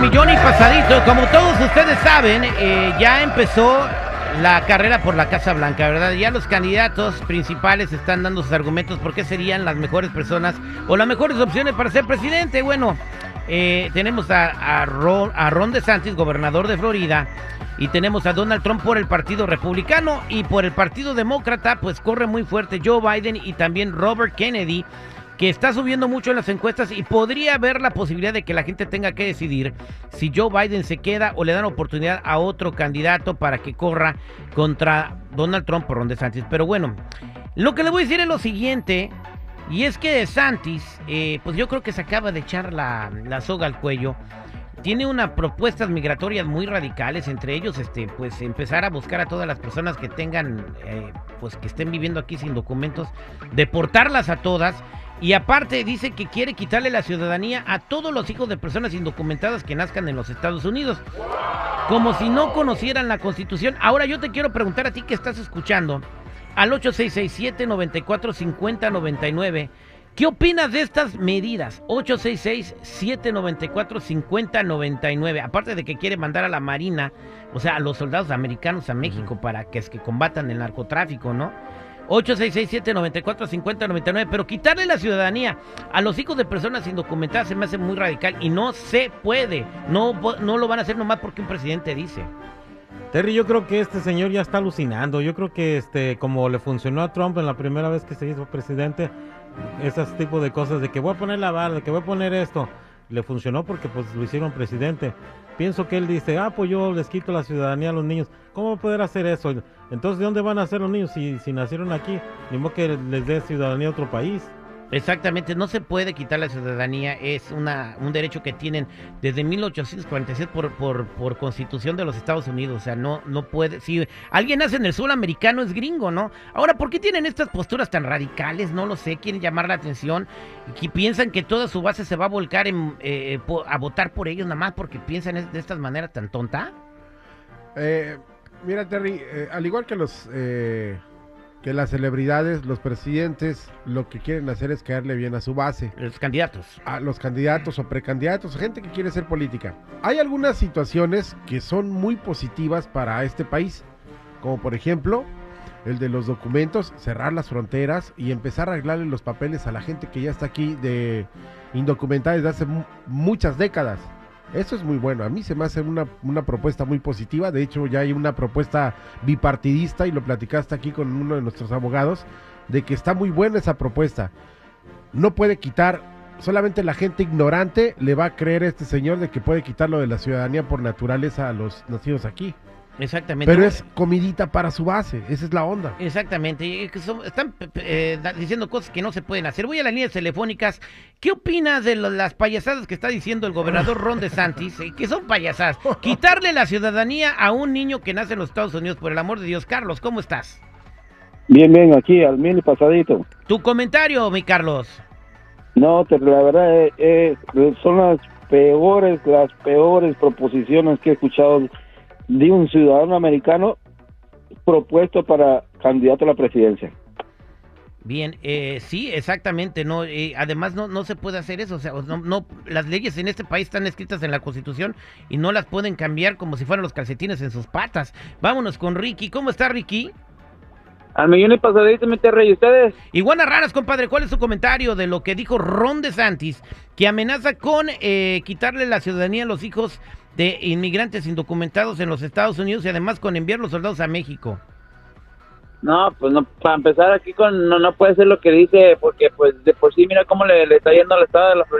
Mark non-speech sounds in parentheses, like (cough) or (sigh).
millón y pasadito. Como todos ustedes saben, eh, ya empezó la carrera por la Casa Blanca, ¿verdad? Ya los candidatos principales están dando sus argumentos por qué serían las mejores personas o las mejores opciones para ser presidente. Bueno, eh, tenemos a, a, Ron, a Ron DeSantis, gobernador de Florida, y tenemos a Donald Trump por el Partido Republicano y por el Partido Demócrata, pues corre muy fuerte Joe Biden y también Robert Kennedy que está subiendo mucho en las encuestas y podría haber la posibilidad de que la gente tenga que decidir si Joe Biden se queda o le dan oportunidad a otro candidato para que corra contra Donald Trump por Ron DeSantis. Pero bueno, lo que le voy a decir es lo siguiente, y es que DeSantis, eh, pues yo creo que se acaba de echar la, la soga al cuello. Tiene unas propuestas migratorias muy radicales, entre ellos, este, pues empezar a buscar a todas las personas que tengan, eh, pues que estén viviendo aquí sin documentos, deportarlas a todas y aparte dice que quiere quitarle la ciudadanía a todos los hijos de personas indocumentadas que nazcan en los Estados Unidos. Como si no conocieran la Constitución. Ahora yo te quiero preguntar a ti que estás escuchando al 8667-945099. ¿Qué opinas de estas medidas? 866-794-5099. Aparte de que quiere mandar a la Marina, o sea, a los soldados americanos a México para que, es que combatan el narcotráfico, ¿no? 8667-945099, pero quitarle la ciudadanía a los hijos de personas indocumentadas se me hace muy radical y no se puede. No, no lo van a hacer nomás porque un presidente dice. Terry, yo creo que este señor ya está alucinando. Yo creo que este, como le funcionó a Trump en la primera vez que se hizo presidente, esos tipos de cosas de que voy a poner la barra, de que voy a poner esto, le funcionó porque pues lo hicieron presidente. Pienso que él dice, ah, pues yo les quito la ciudadanía a los niños. ¿Cómo va poder hacer eso? Entonces, ¿de dónde van a nacer los niños si, si nacieron aquí? Ni modo que les dé ciudadanía a otro país. Exactamente, no se puede quitar la ciudadanía, es una, un derecho que tienen desde 1846 por, por, por constitución de los Estados Unidos, o sea, no, no puede, si alguien nace en el sur americano es gringo, ¿no? Ahora, ¿por qué tienen estas posturas tan radicales? No lo sé, quieren llamar la atención y piensan que toda su base se va a volcar en, eh, a votar por ellos nada más porque piensan de esta manera tan tonta. Eh, mira, Terry, eh, al igual que los... Eh que las celebridades, los presidentes, lo que quieren hacer es caerle bien a su base. Los candidatos. A los candidatos o precandidatos, gente que quiere ser política. Hay algunas situaciones que son muy positivas para este país, como por ejemplo el de los documentos, cerrar las fronteras y empezar a arreglarle los papeles a la gente que ya está aquí de indocumentada desde hace muchas décadas. Eso es muy bueno. A mí se me hace una, una, propuesta muy positiva. De hecho, ya hay una propuesta bipartidista y lo platicaste aquí con uno de nuestros abogados de que está muy buena esa propuesta. No puede quitar, solamente la gente ignorante le va a creer a este señor de que puede quitarlo de la ciudadanía por naturaleza a los nacidos aquí. Exactamente. Pero es comidita para su base, esa es la onda. Exactamente, están eh, diciendo cosas que no se pueden hacer. Voy a las líneas telefónicas. ¿Qué opinas de las payasadas que está diciendo el gobernador Ron DeSantis? (laughs) Eh, que son payasadas. Quitarle la ciudadanía a un niño que nace en los Estados Unidos, por el amor de Dios. Carlos, ¿cómo estás? Bien, bien, aquí, al mil pasadito. ¿Tu comentario, mi Carlos? No, la verdad eh, son las peores, las peores proposiciones que he escuchado de un ciudadano americano propuesto para candidato a la presidencia. Bien, eh, sí, exactamente. No, eh, además no, no se puede hacer eso. O sea, no, no, las leyes en este país están escritas en la Constitución y no las pueden cambiar como si fueran los calcetines en sus patas. Vámonos con Ricky. ¿Cómo está Ricky? Al millón y pasadito, mi rey. ¿Y ustedes? Iguanas raras, compadre. ¿Cuál es su comentario de lo que dijo Ron DeSantis, que amenaza con eh, quitarle la ciudadanía a los hijos de inmigrantes indocumentados en los Estados Unidos y además con enviar los soldados a México? No, pues no, para empezar aquí con no, no puede ser lo que dice porque pues de por sí mira cómo le, le está yendo al estado de la Florida